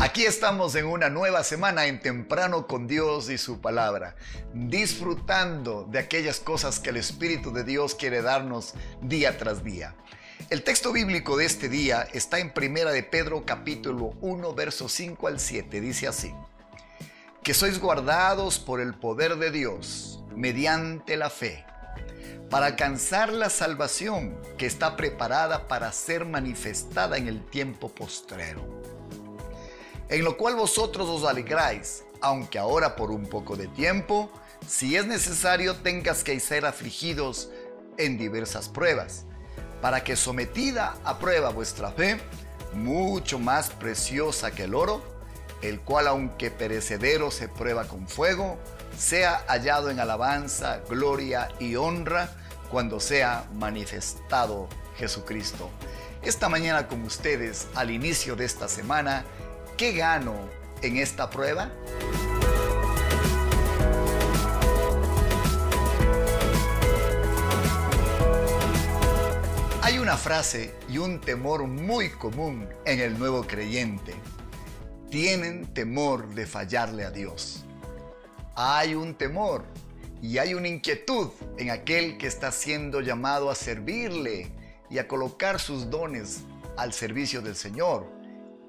Aquí estamos en una nueva semana en temprano con Dios y su palabra, disfrutando de aquellas cosas que el Espíritu de Dios quiere darnos día tras día. El texto bíblico de este día está en Primera de Pedro capítulo 1 versos 5 al 7, dice así: Que sois guardados por el poder de Dios mediante la fe para alcanzar la salvación que está preparada para ser manifestada en el tiempo postrero en lo cual vosotros os alegráis, aunque ahora por un poco de tiempo, si es necesario, tengas que ser afligidos en diversas pruebas, para que sometida a prueba vuestra fe, mucho más preciosa que el oro, el cual aunque perecedero se prueba con fuego, sea hallado en alabanza, gloria y honra cuando sea manifestado Jesucristo. Esta mañana con ustedes, al inicio de esta semana, ¿Qué gano en esta prueba? Hay una frase y un temor muy común en el nuevo creyente. Tienen temor de fallarle a Dios. Hay un temor y hay una inquietud en aquel que está siendo llamado a servirle y a colocar sus dones al servicio del Señor.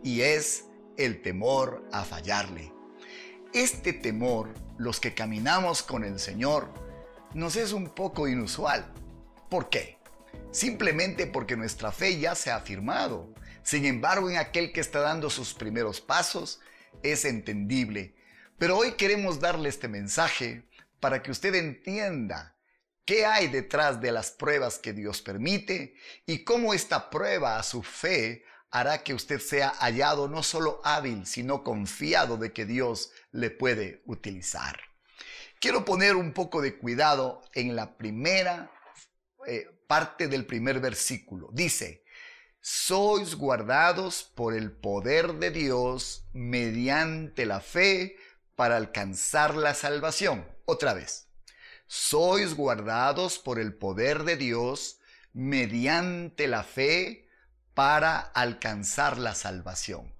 Y es el temor a fallarle. Este temor, los que caminamos con el Señor, nos es un poco inusual. ¿Por qué? Simplemente porque nuestra fe ya se ha afirmado. Sin embargo, en aquel que está dando sus primeros pasos, es entendible. Pero hoy queremos darle este mensaje para que usted entienda qué hay detrás de las pruebas que Dios permite y cómo esta prueba a su fe hará que usted sea hallado no solo hábil, sino confiado de que Dios le puede utilizar. Quiero poner un poco de cuidado en la primera eh, parte del primer versículo. Dice, sois guardados por el poder de Dios mediante la fe para alcanzar la salvación. Otra vez, sois guardados por el poder de Dios mediante la fe para alcanzar la salvación.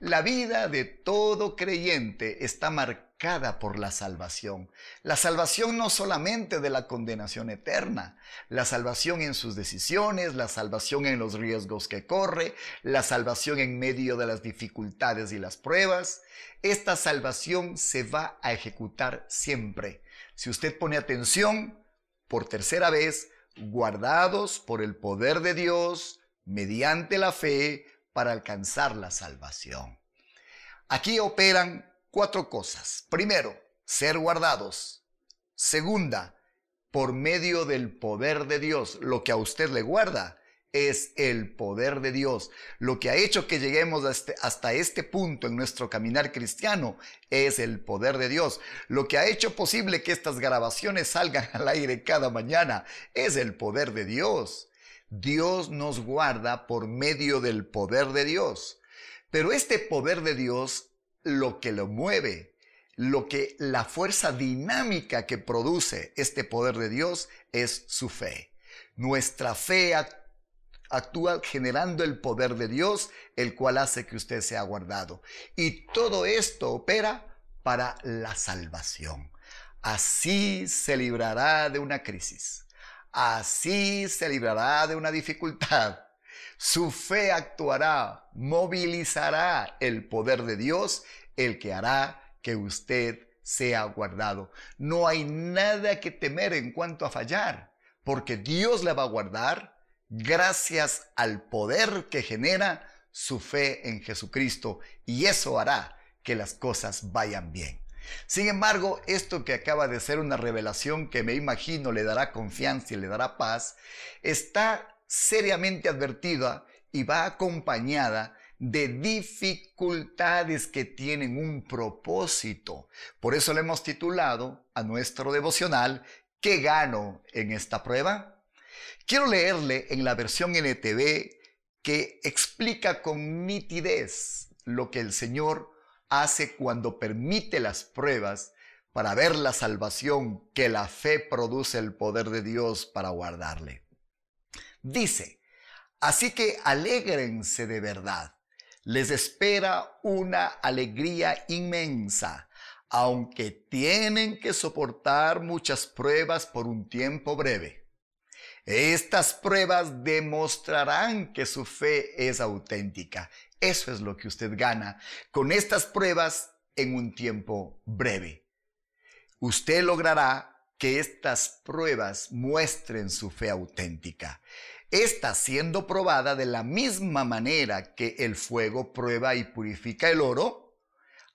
La vida de todo creyente está marcada por la salvación. La salvación no solamente de la condenación eterna, la salvación en sus decisiones, la salvación en los riesgos que corre, la salvación en medio de las dificultades y las pruebas. Esta salvación se va a ejecutar siempre. Si usted pone atención, por tercera vez, guardados por el poder de Dios, mediante la fe para alcanzar la salvación. Aquí operan cuatro cosas. Primero, ser guardados. Segunda, por medio del poder de Dios, lo que a usted le guarda es el poder de Dios. Lo que ha hecho que lleguemos hasta este, hasta este punto en nuestro caminar cristiano es el poder de Dios. Lo que ha hecho posible que estas grabaciones salgan al aire cada mañana es el poder de Dios. Dios nos guarda por medio del poder de Dios. Pero este poder de Dios, lo que lo mueve, lo que la fuerza dinámica que produce este poder de Dios es su fe. Nuestra fe actúa generando el poder de Dios, el cual hace que usted sea guardado. Y todo esto opera para la salvación. Así se librará de una crisis así se librará de una dificultad. Su fe actuará, movilizará el poder de Dios, el que hará que usted sea guardado. No hay nada que temer en cuanto a fallar, porque Dios le va a guardar gracias al poder que genera su fe en Jesucristo y eso hará que las cosas vayan bien. Sin embargo, esto que acaba de ser una revelación que me imagino le dará confianza y le dará paz, está seriamente advertida y va acompañada de dificultades que tienen un propósito. Por eso le hemos titulado a nuestro devocional ¿Qué gano en esta prueba? Quiero leerle en la versión NTV que explica con nitidez lo que el Señor hace cuando permite las pruebas para ver la salvación que la fe produce el poder de Dios para guardarle. Dice, así que alégrense de verdad. les espera una alegría inmensa, aunque tienen que soportar muchas pruebas por un tiempo breve. Estas pruebas demostrarán que su fe es auténtica. Eso es lo que usted gana con estas pruebas en un tiempo breve. Usted logrará que estas pruebas muestren su fe auténtica. Está siendo probada de la misma manera que el fuego prueba y purifica el oro,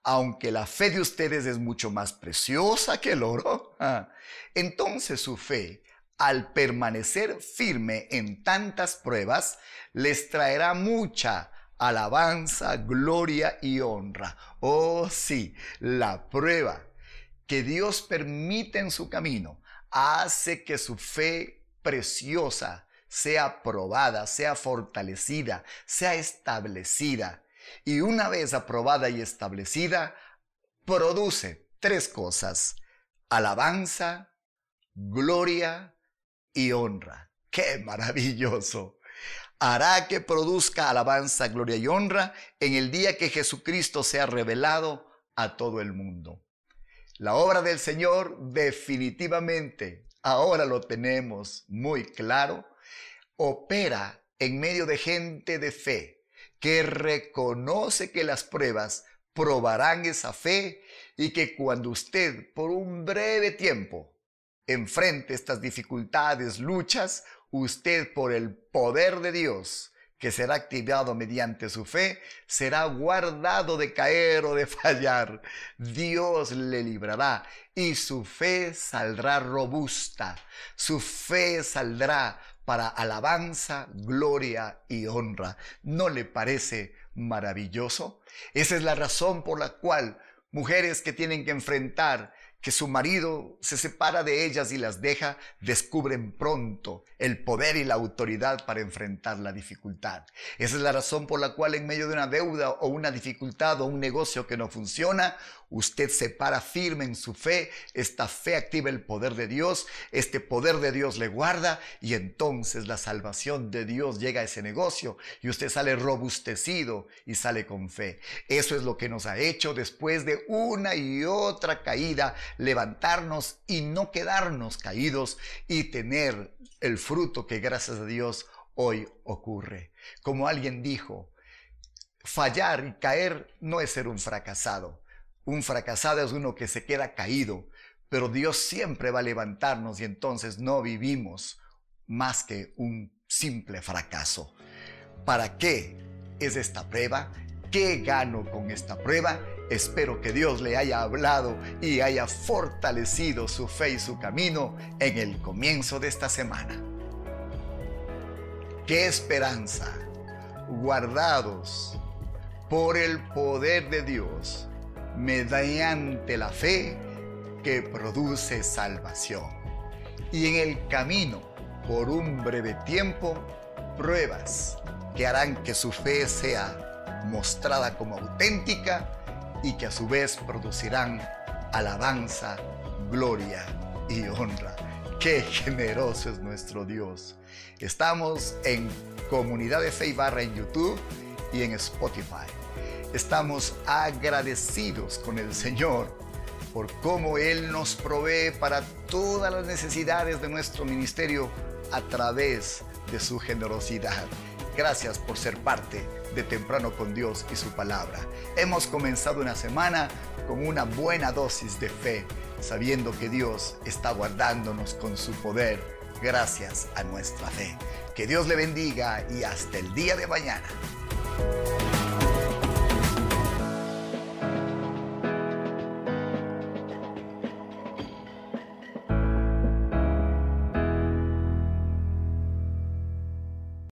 aunque la fe de ustedes es mucho más preciosa que el oro, ah, entonces su fe, al permanecer firme en tantas pruebas, les traerá mucha alabanza, gloria y honra. Oh sí, la prueba que Dios permite en su camino hace que su fe preciosa sea probada, sea fortalecida, sea establecida. Y una vez aprobada y establecida, produce tres cosas. Alabanza, gloria y honra. ¡Qué maravilloso! Hará que produzca alabanza, gloria y honra en el día que Jesucristo sea revelado a todo el mundo. La obra del Señor definitivamente, ahora lo tenemos muy claro, opera en medio de gente de fe que reconoce que las pruebas probarán esa fe y que cuando usted por un breve tiempo enfrente estas dificultades, luchas, usted por el poder de Dios que será activado mediante su fe, será guardado de caer o de fallar. Dios le librará y su fe saldrá robusta. Su fe saldrá para alabanza, gloria y honra. ¿No le parece maravilloso? Esa es la razón por la cual mujeres que tienen que enfrentar que su marido se separa de ellas y las deja, descubren pronto el poder y la autoridad para enfrentar la dificultad. Esa es la razón por la cual en medio de una deuda o una dificultad o un negocio que no funciona, usted se para firme en su fe, esta fe activa el poder de Dios, este poder de Dios le guarda y entonces la salvación de Dios llega a ese negocio y usted sale robustecido y sale con fe. Eso es lo que nos ha hecho después de una y otra caída, levantarnos y no quedarnos caídos y tener el fruto que gracias a Dios hoy ocurre. Como alguien dijo, fallar y caer no es ser un fracasado un fracasado es uno que se queda caído, pero Dios siempre va a levantarnos y entonces no vivimos más que un simple fracaso. ¿Para qué es esta prueba? ¿Qué gano con esta prueba? Espero que Dios le haya hablado y haya fortalecido su fe y su camino en el comienzo de esta semana. ¡Qué esperanza! Guardados por el poder de Dios mediante la fe que produce salvación. Y en el camino, por un breve tiempo, pruebas que harán que su fe sea mostrada como auténtica y que a su vez producirán alabanza, gloria y honra. Qué generoso es nuestro Dios. Estamos en Comunidad de Fe en YouTube y en Spotify. Estamos agradecidos con el Señor por cómo Él nos provee para todas las necesidades de nuestro ministerio a través de su generosidad. Gracias por ser parte de Temprano con Dios y su palabra. Hemos comenzado una semana con una buena dosis de fe, sabiendo que Dios está guardándonos con su poder gracias a nuestra fe. Que Dios le bendiga y hasta el día de mañana.